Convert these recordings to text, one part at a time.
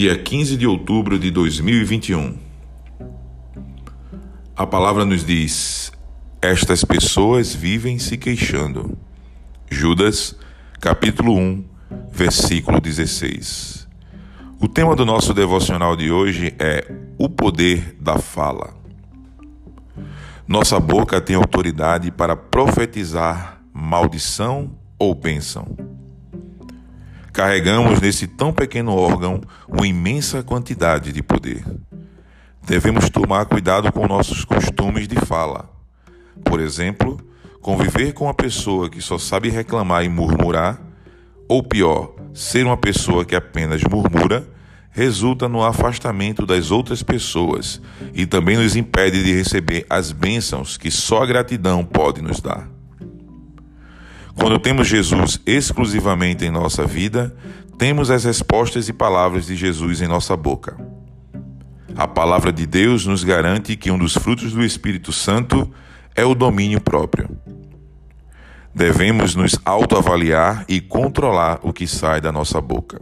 dia 15 de outubro de 2021. A palavra nos diz: Estas pessoas vivem se queixando. Judas, capítulo 1, versículo 16. O tema do nosso devocional de hoje é o poder da fala. Nossa boca tem autoridade para profetizar maldição ou bênção. Carregamos nesse tão pequeno órgão uma imensa quantidade de poder. Devemos tomar cuidado com nossos costumes de fala. Por exemplo, conviver com uma pessoa que só sabe reclamar e murmurar, ou pior, ser uma pessoa que apenas murmura, resulta no afastamento das outras pessoas e também nos impede de receber as bênçãos que só a gratidão pode nos dar. Quando temos Jesus exclusivamente em nossa vida, temos as respostas e palavras de Jesus em nossa boca. A palavra de Deus nos garante que um dos frutos do Espírito Santo é o domínio próprio. Devemos nos autoavaliar e controlar o que sai da nossa boca.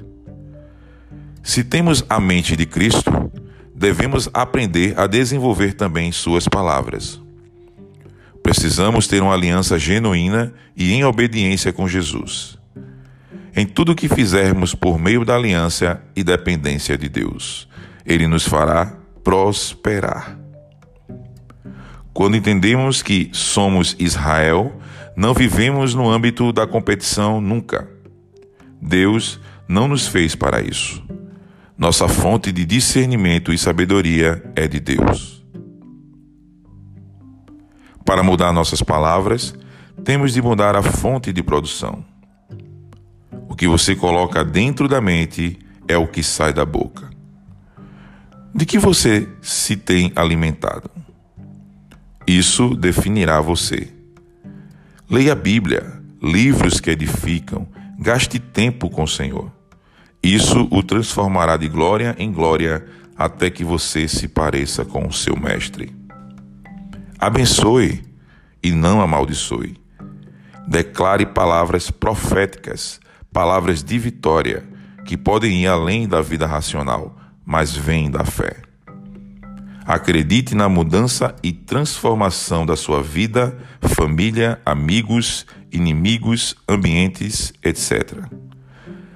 Se temos a mente de Cristo, devemos aprender a desenvolver também Suas palavras. Precisamos ter uma aliança genuína e em obediência com Jesus. Em tudo que fizermos por meio da aliança e dependência de Deus, Ele nos fará prosperar. Quando entendemos que somos Israel, não vivemos no âmbito da competição nunca. Deus não nos fez para isso. Nossa fonte de discernimento e sabedoria é de Deus. Para mudar nossas palavras, temos de mudar a fonte de produção. O que você coloca dentro da mente é o que sai da boca. De que você se tem alimentado? Isso definirá você. Leia a Bíblia, livros que edificam, gaste tempo com o Senhor. Isso o transformará de glória em glória até que você se pareça com o seu Mestre. Abençoe e não amaldiçoe. Declare palavras proféticas, palavras de vitória, que podem ir além da vida racional, mas vêm da fé. Acredite na mudança e transformação da sua vida, família, amigos, inimigos, ambientes, etc.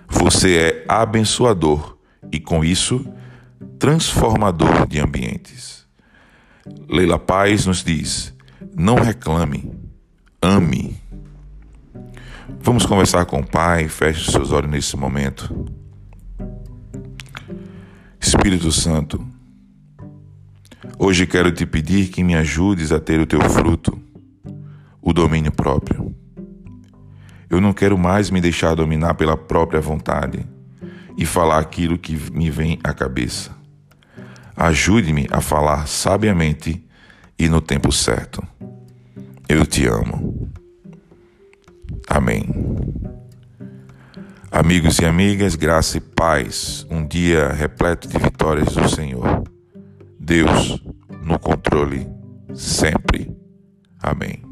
Você é abençoador e, com isso, transformador de ambientes. Leila Paz nos diz: não reclame, ame. Vamos conversar com o Pai, feche os seus olhos nesse momento. Espírito Santo, hoje quero te pedir que me ajudes a ter o teu fruto, o domínio próprio. Eu não quero mais me deixar dominar pela própria vontade e falar aquilo que me vem à cabeça. Ajude-me a falar sabiamente e no tempo certo. Eu te amo. Amém. Amigos e amigas, graça e paz. Um dia repleto de vitórias do Senhor. Deus no controle sempre. Amém.